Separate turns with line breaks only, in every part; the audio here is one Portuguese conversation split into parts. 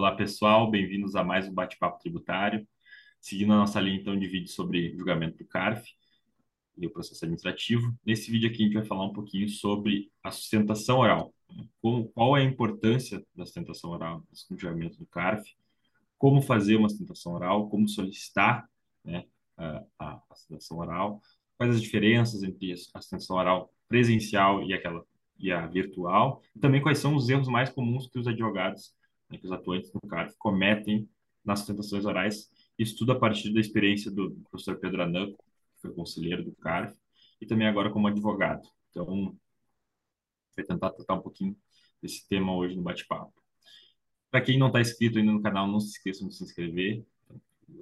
Olá, pessoal, bem-vindos a mais um bate-papo tributário. Seguindo a nossa linha, então, de vídeo sobre julgamento do CARF e o processo administrativo. Nesse vídeo aqui, a gente vai falar um pouquinho sobre a sustentação oral. Como, qual é a importância da sustentação oral no julgamento do CARF, como fazer uma sustentação oral, como solicitar né, a, a, a sustentação oral, quais as diferenças entre a sustentação oral presencial e aquela e a virtual, e também quais são os erros mais comuns que os advogados né, que os atuantes no CARF cometem nas sustentações orais. Isso tudo a partir da experiência do professor Pedro Anan, que foi conselheiro do CARF, e também agora como advogado. Então, vai tentar tratar um pouquinho desse tema hoje no bate-papo. Para quem não está inscrito ainda no canal, não se esqueçam de se inscrever,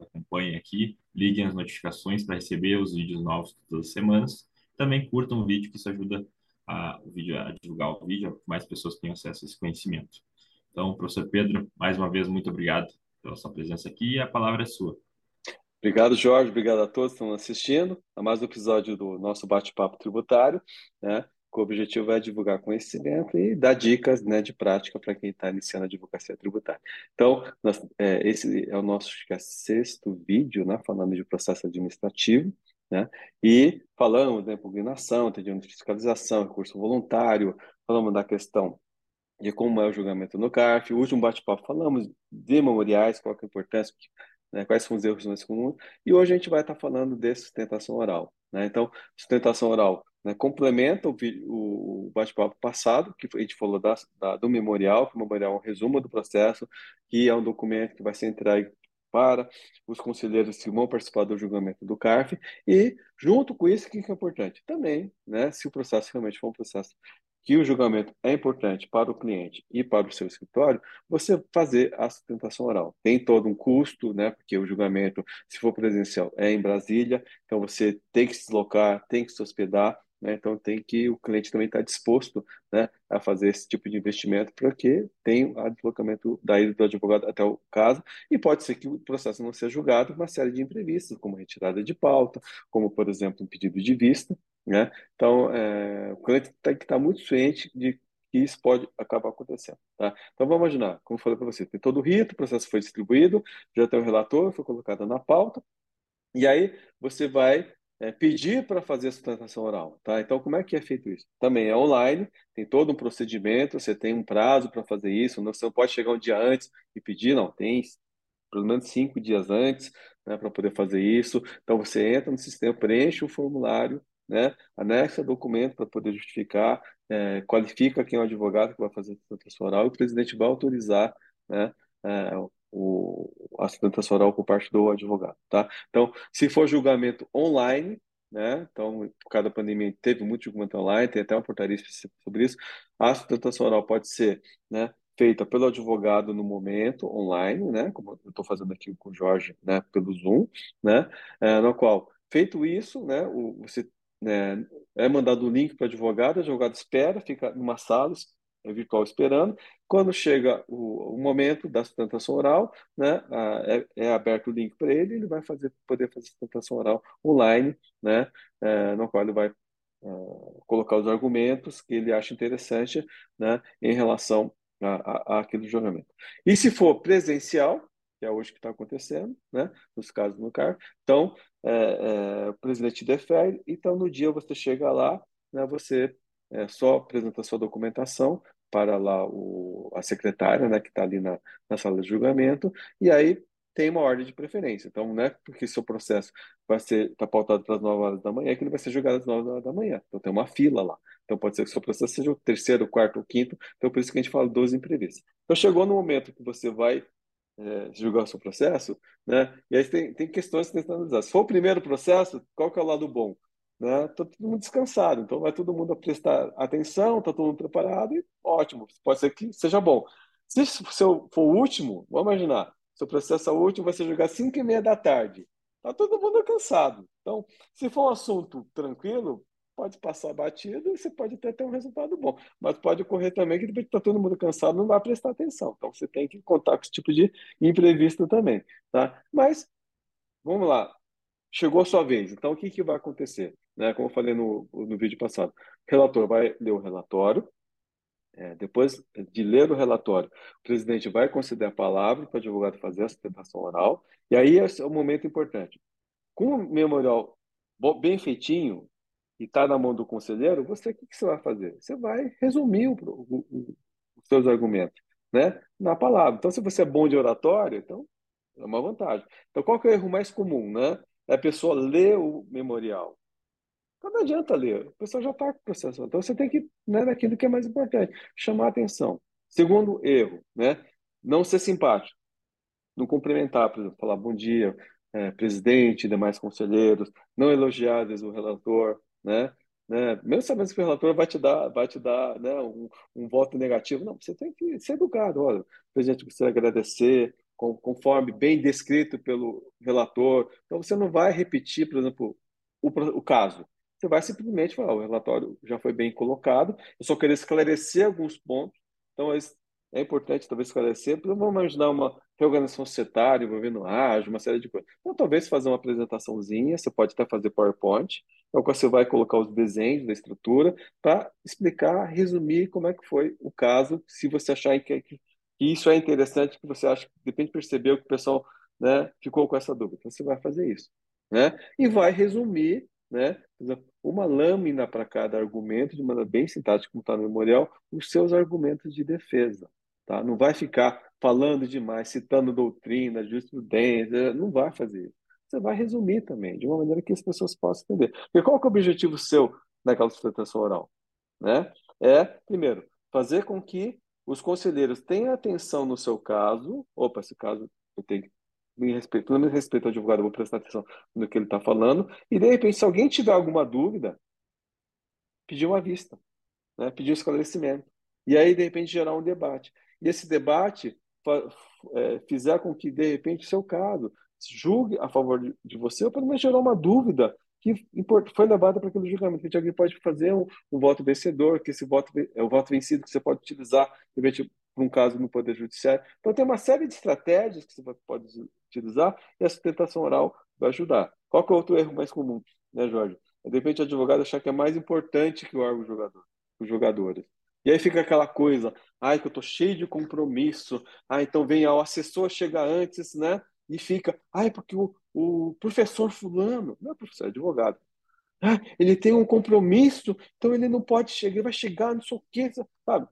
acompanhem aqui, liguem as notificações para receber os vídeos novos todas as semanas. Também curtam o vídeo, que isso ajuda a, o vídeo, a divulgar o vídeo, a mais pessoas tenham acesso a esse conhecimento. Então, professor Pedro, mais uma vez, muito obrigado pela sua presença aqui e a palavra é sua.
Obrigado, Jorge. Obrigado a todos que estão assistindo a mais um episódio do nosso bate-papo tributário, né? o objetivo é divulgar conhecimento e dar dicas né, de prática para quem está iniciando a advocacia tributária. Então, nós, é, esse é o nosso é sexto vídeo, né, falando de processo administrativo, né, e falamos da né, impugnação, atendimento de fiscalização, recurso voluntário, falamos da questão de como é o julgamento no CARF. O último bate-papo falamos de memoriais, qual é a importância, né, quais são os erros mais comuns. E hoje a gente vai estar falando de sustentação oral. Né? Então, sustentação oral né, complementa o, o bate-papo passado, que a gente falou da, da, do memorial, que o memorial é um resumo do processo, que é um documento que vai ser entregue para os conselheiros que vão participar do julgamento do CARF e, junto com isso, o que é importante? Também, né, se o processo realmente for um processo que o julgamento é importante para o cliente e para o seu escritório, você fazer a sustentação oral. Tem todo um custo, né? Porque o julgamento, se for presencial, é em Brasília, então você tem que se deslocar, tem que se hospedar, né? Então tem que o cliente também estar tá disposto, né, a fazer esse tipo de investimento para que tenha o deslocamento da ida do advogado até o caso e pode ser que o processo não seja julgado uma série de imprevistos, como retirada de pauta, como por exemplo um pedido de vista, né? Então, é, o cliente tem que estar muito ciente de que isso pode acabar acontecendo. Tá? Então, vamos imaginar, como eu falei para você, tem todo o rito, o processo foi distribuído, já tem o relator, foi colocado na pauta, e aí você vai é, pedir para fazer a sustentação oral. Tá? Então, como é que é feito isso? Também é online, tem todo um procedimento, você tem um prazo para fazer isso, você não pode chegar um dia antes e pedir, não, tem pelo menos cinco dias antes né, para poder fazer isso. Então, você entra no sistema, preenche o formulário, né? anexa documento para poder justificar, é, qualifica quem é o advogado que vai fazer a sustentação oral e o presidente vai autorizar né, é, o, a sustentação oral por parte do advogado. Tá? Então, se for julgamento online, né? Então, por causa da pandemia, teve muito julgamento online, tem até uma portaria específica sobre isso. A sustentação oral pode ser né, feita pelo advogado no momento, online, né? Como eu estou fazendo aqui com o Jorge, né? Pelo Zoom, né? É, no qual, feito isso, né? O, você né, é mandado o link para o advogado, o advogado espera, fica numa sala virtual esperando. Quando chega o, o momento da sustentação oral, né, é, é, aberto o link para ele, ele vai fazer, poder fazer sustentação oral online, né, é, no qual ele vai uh, colocar os argumentos que ele acha interessante né, em relação a, a, aquele julgamento. E se for presencial, que é hoje que está acontecendo, né, nos casos no CAR, então é, é, o presidente defere, então no dia você chega lá, né, você é, só apresenta sua documentação para lá o, a secretária, né, que está ali na, na sala de julgamento, e aí tem uma ordem de preferência. Então, não é porque seu processo vai ser está pautado para as 9 horas da manhã que ele vai ser julgado às 9 horas da manhã. Então, tem uma fila lá. Então, pode ser que seu processo seja o terceiro, o quarto, o quinto. Então, por isso que a gente fala 12 imprevistos. Então, chegou no momento que você vai é, julgar o seu processo, né? E aí tem, tem questões que tem que analisar. Se for o primeiro processo, qual que é o lado bom? Né? Tá todo mundo descansado, então vai todo mundo prestar atenção, tá todo mundo preparado e ótimo. Pode ser que seja bom. Se for o último, vamos imaginar, seu processo é o último vai ser julgado às 5 e meia da tarde. Tá todo mundo cansado. Então, se for um assunto tranquilo, pode passar batido e você pode até ter um resultado bom. Mas pode ocorrer também que depois está todo mundo cansado, não vai prestar atenção. Então você tem que contar com esse tipo de imprevisto também. Tá? Mas, vamos lá. Chegou a sua vez. Então, o que, que vai acontecer? Né? Como eu falei no, no vídeo passado. O relator vai ler o relatório, é, depois de ler o relatório, o presidente vai conceder a palavra para o advogado fazer a sustentação oral, e aí é o momento importante. Com o memorial bem feitinho e está na mão do conselheiro, você o que, que, você vai fazer? Você vai resumir o, o, o, os seus argumentos né, na palavra. Então, se você é bom de oratório, então é uma vantagem. Então, qual que é o erro mais comum? Né? É a pessoa ler o memorial. Então, não adianta ler, o pessoal já está com o processo. Então, você tem que, né, naquilo que é mais importante, chamar a atenção. Segundo erro, né, não ser simpático. Não cumprimentar, por exemplo, falar bom dia, é, presidente, demais conselheiros, não elogiar vezes, o relator, né? né? Mesmo sabendo que o relator vai te dar, vai te dar né, um, um voto negativo, não, você tem que ser educado. Olha, presidente, gostaria de agradecer, conforme bem descrito pelo relator. Então, você não vai repetir, por exemplo, o, o caso. Você vai simplesmente falar, o relatório já foi bem colocado, eu só queria esclarecer alguns pontos. Então, é importante talvez esclarecer, vamos imaginar uma reorganização societária envolvendo ágil, uma série de coisas. Então, talvez fazer uma apresentaçãozinha, você pode até fazer PowerPoint, então você vai colocar os desenhos da estrutura para explicar, resumir como é que foi o caso, se você achar que, que isso é interessante, que você acha que de repente percebeu que o pessoal né, ficou com essa dúvida. Então, você vai fazer isso. Né? E vai resumir né, uma lâmina para cada argumento, de maneira bem sintática, como está no memorial, os seus argumentos de defesa. Tá? Não vai ficar falando demais, citando doutrina, jurisprudência, não vai fazer. Você vai resumir também, de uma maneira que as pessoas possam entender. Porque qual é o objetivo seu naquela sustentação oral? Né? É, primeiro, fazer com que os conselheiros tenham atenção no seu caso. Opa, esse caso eu tenho que me respeito, pelo menos respeito ao advogado, vou prestar atenção no que ele está falando. E, de repente, se alguém tiver alguma dúvida, pedir uma vista, né? pedir um esclarecimento. E aí, de repente, gerar um debate. E esse debate é, fizer com que, de repente, seu caso julgue a favor de, de você, ou pelo menos gerar uma dúvida que foi levada para aquele julgamento. Que alguém pode fazer um, um, voto vencedor, que esse voto é o voto vencido que você pode utilizar, de repente, para um caso no Poder Judiciário. Então, tem uma série de estratégias que você pode utilizar e a sustentação oral vai ajudar. Qual que é o outro erro mais comum, né, Jorge? É, de repente, o advogado achar que é mais importante que o órgão jogador, os jogadores. E aí fica aquela coisa, ai, que eu tô cheio de compromisso, ah, então vem o assessor chega antes, né? E fica, ai, porque o, o professor fulano, não é professor, é advogado, ah, ele tem um compromisso, então ele não pode chegar, vai chegar, não sei o quê, sabe?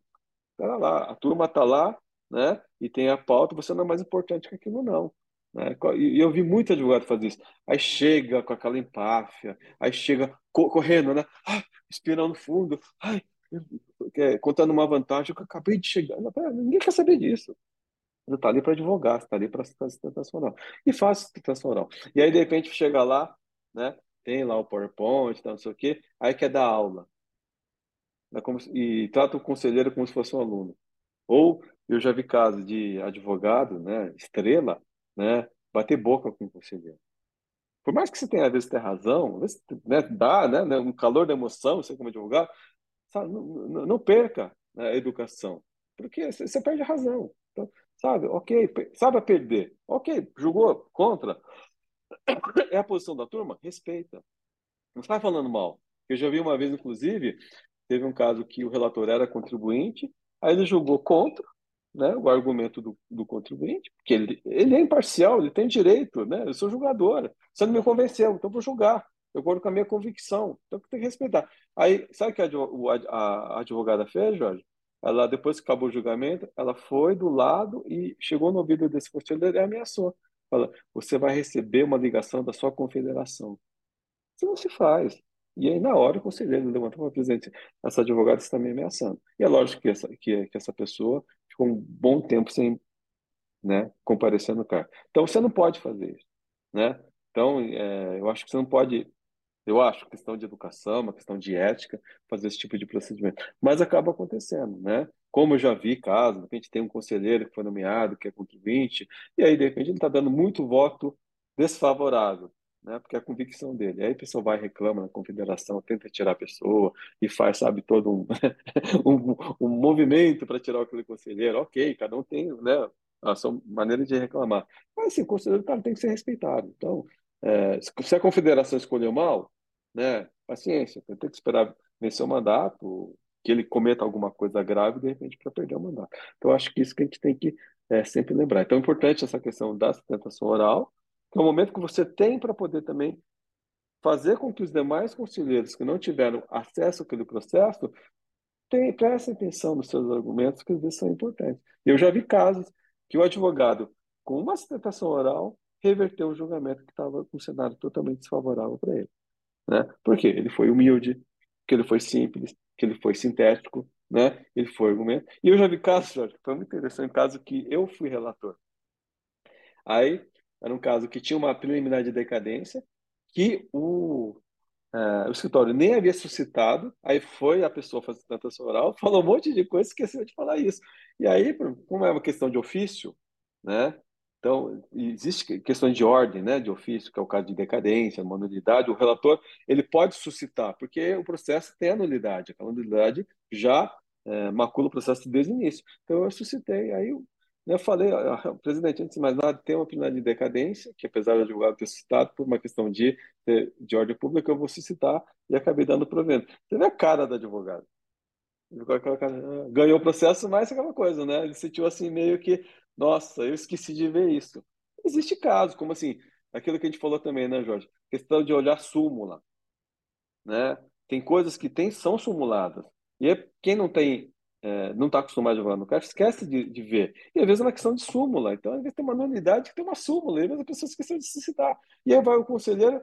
Pera lá, a turma tá lá, né? E tem a pauta, você não é mais importante que aquilo, não. Né? E eu vi muito advogado fazer isso. Aí chega com aquela empáfia, aí chega correndo, né? Ah, respirando fundo, ai, contando uma vantagem que eu acabei de chegar. Ninguém quer saber disso. Você está ali para advogar, você está ali para sustentação oral. E faz sustentação oral. E aí, de repente, chega lá, né? Tem lá o PowerPoint, não sei o quê, aí quer dar aula. Né, e trata o conselheiro como se fosse um aluno. Ou eu já vi casos de advogado, né, estrela, né, bater boca com o conselheiro. Por mais que você tenha, às vezes, ter razão, às vezes, né, dá né, um calor da emoção, você como advogado, sabe, não, não, perca a educação, porque você perde a razão. Então, sabe, ok, sabe a perder. Ok, julgou contra. É a posição da turma? Respeita. Não está falando mal. Eu já vi uma vez, inclusive, teve um caso que o relator era contribuinte, aí ele julgou contra né, o argumento do, do contribuinte, porque ele, ele é imparcial, ele tem direito, né? Eu sou julgador. Você não me convenceu, então vou julgar eu acordo com a minha convicção. Então tem que respeitar. Aí, sabe o que a, advogada fez, Jorge? Ela, depois que acabou o julgamento, ela foi do lado e chegou no ouvido desse conselheiro e ameaçou. Fala, você vai receber uma ligação da sua confederação. Isso não se faz. E aí, na hora, o conselheiro levantou para presidente, essa advogada está me ameaçando. E é lógico que essa, que, que essa pessoa ficou um bom tempo sem né, comparecer no cargo. Então, você não pode fazer isso. Né? Então, é, eu acho que você não pode eu acho, questão de educação, uma questão de ética, fazer esse tipo de procedimento. Mas acaba acontecendo, né? Como eu já vi casos, de repente tem um conselheiro que foi nomeado, que é contribuinte, e aí, de repente, ele está dando muito voto desfavorável, né? Porque é a convicção dele. Aí a pessoa vai reclama na confederação, tenta tirar a pessoa e faz, sabe, todo um, um, um movimento para tirar aquele conselheiro. Ok, cada um tem, né? A sua maneira de reclamar. Mas, assim, o conselheiro cara, tem que ser respeitado. Então, é, se a confederação escolheu mal, né? Paciência, tem que esperar vencer o mandato, que ele cometa alguma coisa grave, de repente, para perder o mandato. Então, acho que isso que a gente tem que é, sempre lembrar. Então, é importante essa questão da sustentação oral, que é o momento que você tem para poder também fazer com que os demais conselheiros que não tiveram acesso àquele processo tem, prestem atenção nos seus argumentos, que às vezes são importantes. Eu já vi casos que o advogado, com uma sustentação oral, reverteu o julgamento que estava com um cenário totalmente desfavorável para ele. Né? Por quê? Ele foi humilde, que ele foi simples, que ele foi sintético, né? ele foi argumento. E eu já vi casos, Jorge, foi muito interessante, um caso que eu fui relator. Aí, era um caso que tinha uma preliminar de decadência, que o Uh, o escritório nem havia suscitado, aí foi a pessoa fazer sustentação oral, falou um monte de coisa, esqueceu de falar isso. E aí, como é uma questão de ofício, né? Então, existe questões de ordem, né, de ofício, que é o caso de decadência, nulidade, o relator, ele pode suscitar, porque o processo tem a nulidade, a nulidade já é, macula o processo desde o início. Então, eu suscitei, aí eu falei, presidente, antes de mais nada, tem uma penalidade de decadência, que apesar do advogado ter citado por uma questão de, de ordem pública, eu vou citar e acabei dando provento. Você vê a cara do advogado. Ah, ganhou o processo, mas aquela coisa, né? Ele sentiu assim meio que, nossa, eu esqueci de ver isso. Existe caso, como assim, aquilo que a gente falou também, né, Jorge? Questão de olhar súmula, né? Tem coisas que tem, são simuladas. E é, quem não tem é, não está acostumado a jogar no caixa, esquece de, de, ver. E às vezes é uma questão de súmula. Então, às vezes tem uma nulidade que tem uma súmula, e às vezes a pessoa esqueceu de se citar. E aí vai o conselheiro,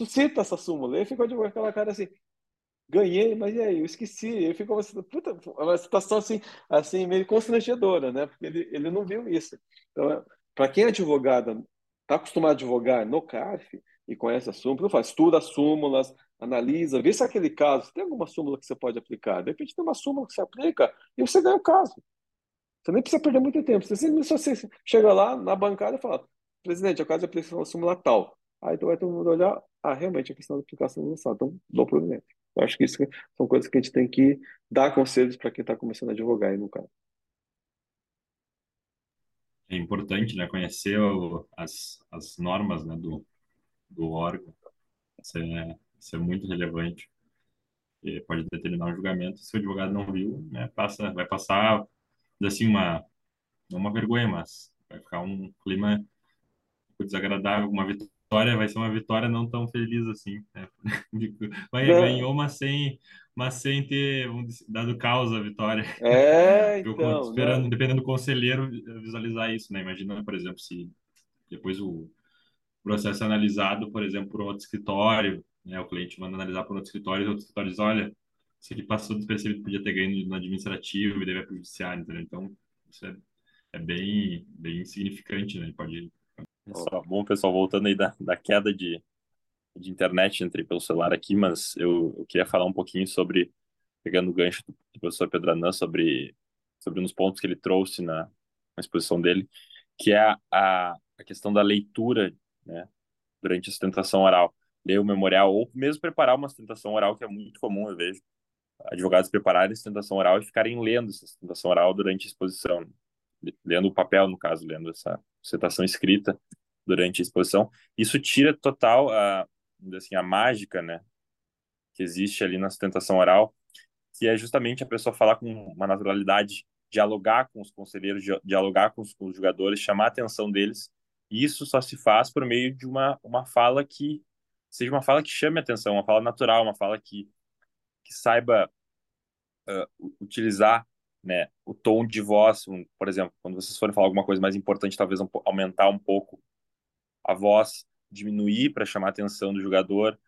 suscita essa súmula, e aí fica com aquela cara assim, ganhei, mas e aí, eu esqueci. E aí fica uma, puta, uma situação assim, assim, meio constrangedora, né? Porque ele, ele não viu isso. Então, para quem é advogado, está acostumado a advogar no CARF, e conhece a súmula, faz, estuda as súmulas, analisa, vê se aquele caso tem alguma súmula que você pode aplicar. De repente tem uma súmula que você aplica e você ganha o caso. Você nem precisa perder muito tempo. Você, você chega lá na bancada e fala, presidente, a caso de aplicação da súmula tal. Aí então vai todo mundo olhar, ah, realmente a questão da aplicação não está, então dou provimento. Eu acho que isso são coisas que a gente tem que dar conselhos para quem está começando a advogar aí no caso.
É importante, né, conhecer o, as, as normas, né, do, do órgão. Isso é, isso é muito relevante. E pode determinar um julgamento. Se o advogado não viu, né, passa, vai passar assim uma não uma vergonha, mas vai ficar um clima desagradável. Uma vitória vai ser uma vitória não tão feliz assim. Né? Vai, ganhou, mas sem, mas sem ter dado causa a vitória.
É, então,
Eu esperando, né? dependendo do conselheiro, visualizar isso, né? Imagina, por exemplo, se depois o processo é analisado, por exemplo, por outro escritório, né? O cliente manda analisar por outro escritório e outro escritório diz, olha, isso aqui passou despercebido, podia ter ganho no administrativo e deve para o judiciário, entendeu? Então, isso é, é bem, bem significante, né? Pode...
Só, bom, pessoal, voltando aí da, da queda de, de internet, entrei pelo celular aqui, mas eu, eu queria falar um pouquinho sobre, pegando o gancho do, do professor Pedranã, sobre, sobre uns pontos que ele trouxe na, na exposição dele, que é a, a, a questão da leitura né, durante a sustentação oral, ler o memorial ou mesmo preparar uma sustentação oral, que é muito comum, eu vejo advogados prepararem a sustentação oral e ficarem lendo essa sustentação oral durante a exposição, lendo o papel, no caso, lendo essa sustentação escrita durante a exposição. Isso tira total a, assim, a mágica, né, que existe ali na sustentação oral, que é justamente a pessoa falar com uma naturalidade, dialogar com os conselheiros, dialogar com os, com os jogadores, chamar a atenção deles isso só se faz por meio de uma, uma fala que seja uma fala que chame atenção, uma fala natural, uma fala que, que saiba uh, utilizar né, o tom de voz. Por exemplo, quando vocês forem falar alguma coisa mais importante, talvez um, aumentar um pouco a voz, diminuir para chamar a atenção do jogador.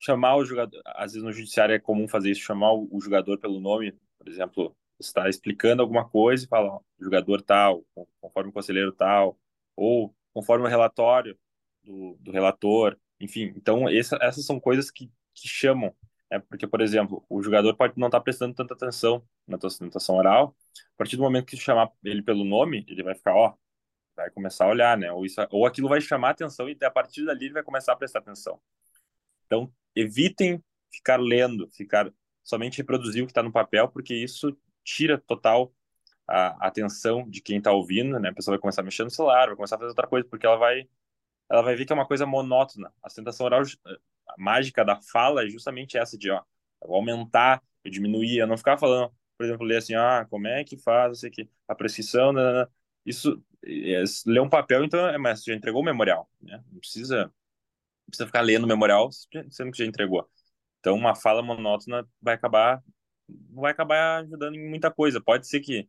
Chamar o jogador, às vezes no judiciário é comum fazer isso, chamar o, o jogador pelo nome, por exemplo, está explicando alguma coisa e fala, ó, jogador tal, conforme o conselheiro tal, ou conforme o relatório do, do relator, enfim. Então, essa, essas são coisas que, que chamam, né? porque, por exemplo, o jogador pode não estar tá prestando tanta atenção na tua sustentação oral, a partir do momento que chamar ele pelo nome, ele vai ficar, ó, vai começar a olhar, né? Ou, isso, ou aquilo vai chamar atenção e a partir dali ele vai começar a prestar atenção. Então, evitem ficar lendo, ficar somente reproduzir o que está no papel, porque isso tira total a atenção de quem está ouvindo, né? A pessoa vai começar a mexer no celular, vai começar a fazer outra coisa, porque ela vai, ela vai ver que é uma coisa monótona. A sustentação oral, a mágica da fala é justamente essa de, ó, aumentar, eu diminuía, eu não ficava falando, por exemplo, ler assim, ah, como é que faz, não sei o que, a prescrição, né, né, né. isso, é, ler um papel, então, é, mas já entregou o memorial, né? Não precisa, não precisa ficar lendo o memorial, sendo que já entregou. Então, uma fala monótona vai acabar, vai acabar ajudando em muita coisa. Pode ser que,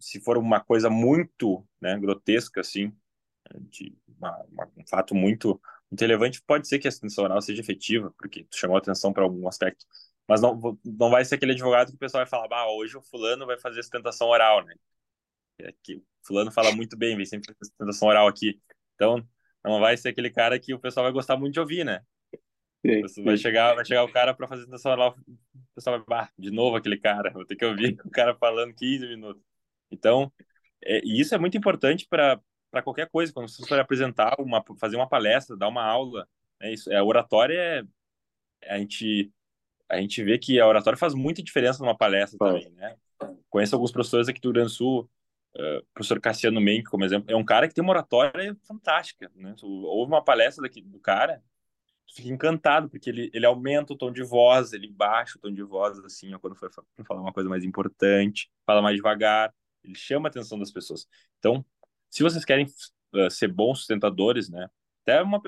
se for uma coisa muito, né, grotesca, assim, de uma, uma, um fato muito, muito relevante, pode ser que a assistência oral seja efetiva, porque tu chamou atenção para algum aspecto. Mas não, não vai ser aquele advogado que o pessoal vai falar, ah, hoje o fulano vai fazer sustentação oral, né? É que fulano fala muito bem, vem sempre fazer sustentação oral aqui. Então, não vai ser aquele cara que o pessoal vai gostar muito de ouvir, né? Sim, sim. Vai chegar, vai chegar o cara para fazer sustentação oral, o pessoal vai, bah, de novo aquele cara, vou ter que ouvir o cara falando 15 minutos. Então, é, e isso é muito importante para para qualquer coisa, quando você for apresentar uma, fazer uma palestra, dar uma aula, é isso. É oratória é a gente a gente vê que a oratória faz muita diferença numa palestra também, né? Conheço alguns professores aqui do Rio Grande do Sul, uh, professor Cassiano Menck, como exemplo, é um cara que tem uma oratória fantástica, né? Houve uma palestra daqui, do cara, tu fica encantado, porque ele, ele aumenta o tom de voz, ele baixa o tom de voz, assim, ó, quando for falar uma coisa mais importante, fala mais devagar, ele chama a atenção das pessoas. Então, se vocês querem uh, ser bons sustentadores, né? Até uma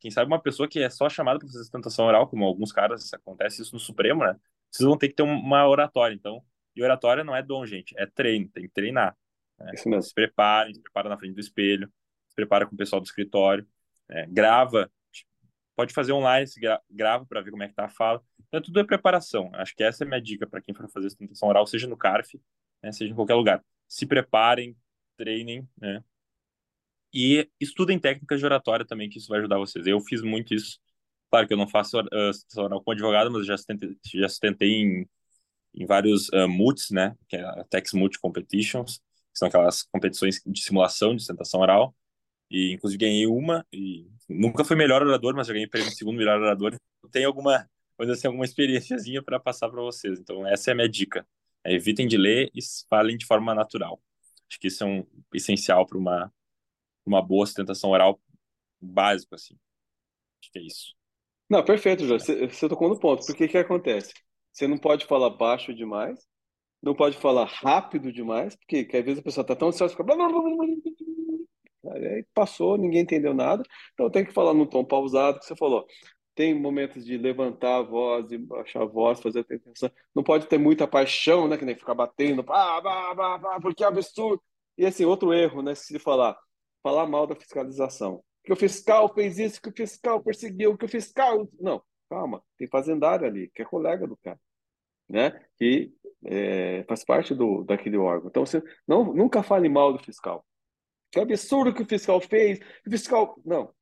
quem sabe uma pessoa que é só chamada para fazer sustentação oral, como alguns caras, acontece isso no Supremo, né? Vocês vão ter que ter uma oratória, então. E oratória não é dom, gente, é treino, tem que treinar. Né? Isso mesmo. Se preparem, se prepara na frente do espelho, se prepara com o pessoal do escritório, né? grava, pode fazer online, se gra grava para ver como é que tá a fala. Então, tudo é preparação. Acho que essa é a minha dica para quem for fazer sustentação oral, seja no CARF, né? seja em qualquer lugar. Se preparem, treinem, né? E estudem técnicas de oratória também, que isso vai ajudar vocês. Eu fiz muito isso. Claro que eu não faço uh, oral com advogado, mas já assistentei, já assistentei em, em vários uh, MUTs, né? Que é a Tex Mut Competitions, que são aquelas competições de simulação de sustentação oral. E, inclusive, ganhei uma. E nunca fui melhor orador, mas já ganhei prêmio de segundo melhor orador. Tenho alguma, vamos assim, alguma experiênciazinha para passar para vocês. Então, essa é a minha dica. É, evitem de ler e falem de forma natural. Acho que isso é um essencial para uma uma boa sustentação oral básico, assim. Acho que é isso.
Não, perfeito, Jorge. Você, tocou no ponto. Porque que acontece? Você não pode falar baixo demais, não pode falar rápido demais, porque que às vezes a pessoa está tão ansiosa, fica... Aí passou, ninguém entendeu nada. Então tem que falar no tom pausado que você falou. Tem momentos de levantar a voz, de baixar a voz, fazer atenção. Não pode ter muita paixão, né? Que nem ficar batendo, porque é absurdo. E assim, outro erro, né? Se falar, falar mal da fiscalização. Que o fiscal fez isso, que o fiscal perseguiu, que o fiscal. Não, calma, tem fazendário ali, que é colega do cara, né? Que é, faz parte do, daquele órgão. Então, você não, nunca fale mal do fiscal. Que absurdo que o fiscal fez, o fiscal. Não,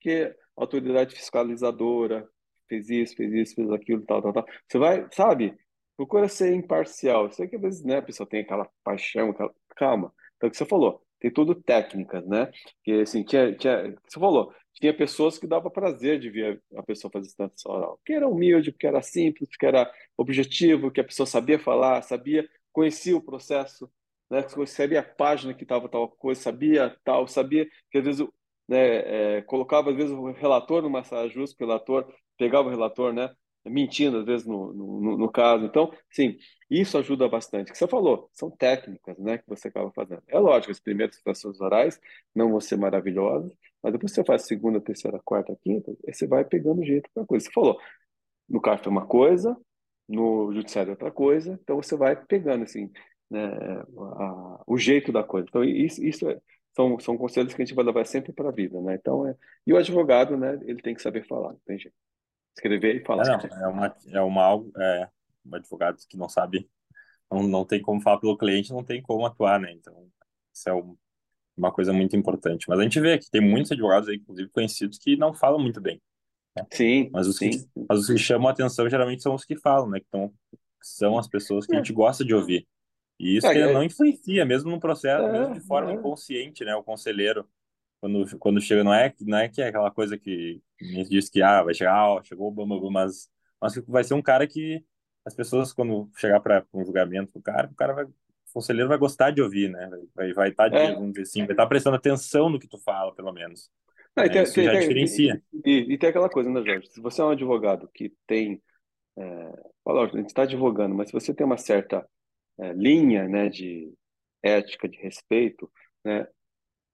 que a autoridade fiscalizadora fez isso, fez isso, fez aquilo, tal, tal, tal. Você vai, sabe? Procura ser imparcial. Sei que às vezes, né, a pessoa tem aquela paixão, aquela... calma. Então, o que você falou, tem tudo técnicas, né? Que assim, tinha, tinha, você falou, tinha pessoas que dava prazer de ver a pessoa fazer sustentação oral, que era humilde, porque era simples, porque era objetivo, que a pessoa sabia falar, sabia, conhecia o processo, né? Sabia a página que estava tal coisa, sabia tal, sabia que às vezes né, é, colocava às vezes o relator numa saia justa, o relator pegava o relator, né? Mentindo às vezes no, no, no, caso. Então, sim, isso ajuda bastante. O que você falou, são técnicas né, que você acaba fazendo. É lógico, as primeiras situações orais não vão ser maravilhosas, mas depois você faz segunda, terceira, quarta, quinta, aí você vai pegando jeito para coisa. Você falou, no CARF é uma coisa, no judiciário é outra coisa, então você vai pegando assim, né, a, o jeito da coisa. Então, isso, isso é, são, são conselhos que a gente vai levar sempre para a vida. Né? Então, é, e o advogado, né, ele tem que saber falar, não tem jeito escrever e falar.
É, não, é uma, é uma algo, é, um advogado que não sabe, não, não tem como falar pelo cliente, não tem como atuar, né? Então, isso é um, uma coisa muito importante. Mas a gente vê que tem muitos advogados aí, inclusive conhecidos, que não falam muito bem.
Né? Sim.
Mas os,
sim.
Que, mas os que chamam a atenção geralmente são os que falam, né? Que tão, são as pessoas que a gente gosta de ouvir. E isso é, não influencia, mesmo no processo, é, mesmo de forma é. inconsciente, né? O conselheiro quando, quando chega, não é, não é que é aquela coisa que a gente diz que ah, vai chegar, ó, chegou o Bamba, mas, mas vai ser um cara que as pessoas, quando chegar para um julgamento do cara, o cara vai, o conselheiro vai gostar de ouvir, né? Vai, vai estar, tá, é. vamos dizer assim, vai estar tá prestando atenção no que tu fala, pelo menos.
Não, né? tem, Isso tem, já tem, diferencia. E, e, e, tem aquela coisa, né, Jorge? Se você é um advogado que tem é, fala, a gente está advogando, mas se você tem uma certa é, linha, né, de ética, de respeito, né,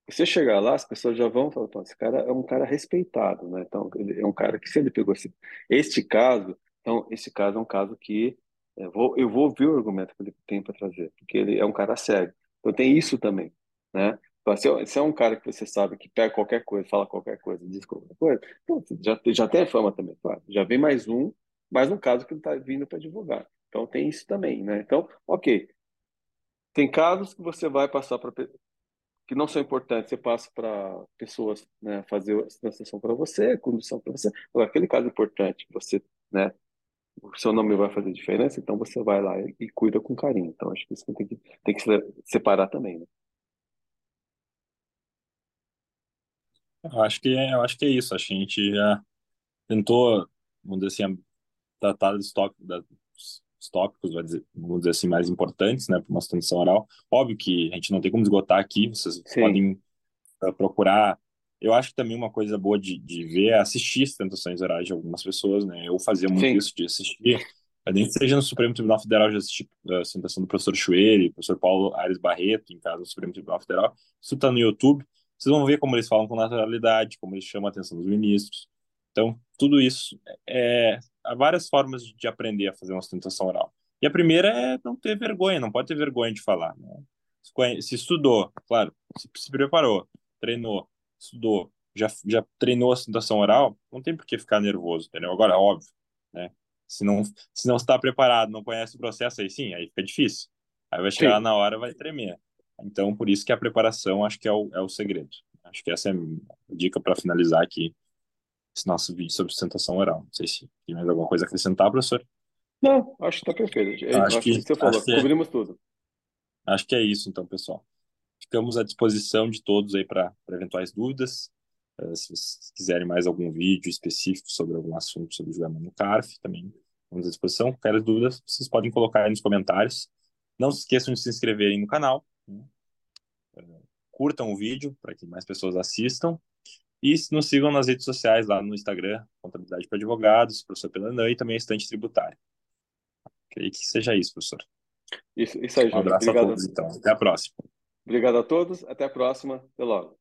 você chegar lá, as pessoas já vão falar, esse cara é um cara respeitado, né? Então, é um cara que se ele pegou esse, este caso, então esse caso é um caso que eu vou, eu vou ouvir o argumento que ele tem para trazer, porque ele é um cara sério. Então tem isso também, né? Então, se, é, se é um cara que você sabe que pega qualquer coisa, fala qualquer coisa, diz qualquer coisa, então, já, já tem fama também, claro. Já vem mais um, mais um caso que ele está vindo para advogar. Então tem isso também, né? Então, ok. Tem casos que você vai passar para que não são importantes, você passa para pessoas né, fazer a transação para você, condução para você. Agora, aquele caso importante, você, né, o seu nome vai fazer diferença, então você vai lá e, e cuida com carinho. Então, acho que isso tem que, tem que separar também, né?
Eu acho que é, eu acho que é isso. A gente já tentou, vamos dizer assim, tratar dos tópicos, vamos dizer assim, mais importantes, né, para uma sustentação oral. Óbvio que a gente não tem como esgotar aqui, vocês Sim. podem uh, procurar. Eu acho que também uma coisa boa de, de ver é assistir sustentações orais de algumas pessoas, né? Eu fazia muito Sim. isso de assistir. Nem seja no Supremo Tribunal Federal, já assisti a sustentação do professor Chuele, professor Paulo Aires Barreto, em casa do Supremo Tribunal Federal. Isso está no YouTube. Vocês vão ver como eles falam com naturalidade, como eles chamam a atenção dos ministros. Então, tudo isso é, há várias formas de aprender a fazer uma sustentação oral. E a primeira é não ter vergonha, não pode ter vergonha de falar. Né? Se estudou, claro, se, se preparou, treinou, estudou, já, já treinou a sustentação oral, não tem por que ficar nervoso, entendeu? Agora, óbvio, né? Se não, se não está preparado, não conhece o processo, aí sim, aí fica difícil. Aí vai chegar sim. na hora, vai tremer. Então, por isso que a preparação acho que é o, é o segredo. Acho que essa é a dica para finalizar aqui esse nosso vídeo sobre sustentação oral. Não sei se tem mais alguma coisa a acrescentar, professor.
Não, acho que está perfeito. É, acho, acho, que, que você falou, que cobrimos é, tudo.
Acho que é isso, então, pessoal. Ficamos à disposição de todos aí para eventuais dúvidas. Uh, se vocês quiserem mais algum vídeo específico sobre algum assunto sobre o julgamento no CARF, também estamos à disposição. Qualquer dúvida, vocês podem colocar aí nos comentários. Não se esqueçam de se inscreverem no canal. Né? Uh, curtam o vídeo para que mais pessoas assistam. E nos sigam nas redes sociais, lá no Instagram, Contabilidade para Advogados, professor Pelanã e também Estante Tributário. Creio que seja isso, professor.
Isso, isso aí,
João. Um abraço Obrigado. a todos, então. Até a próxima.
Obrigado a todos. Até a próxima. Até logo.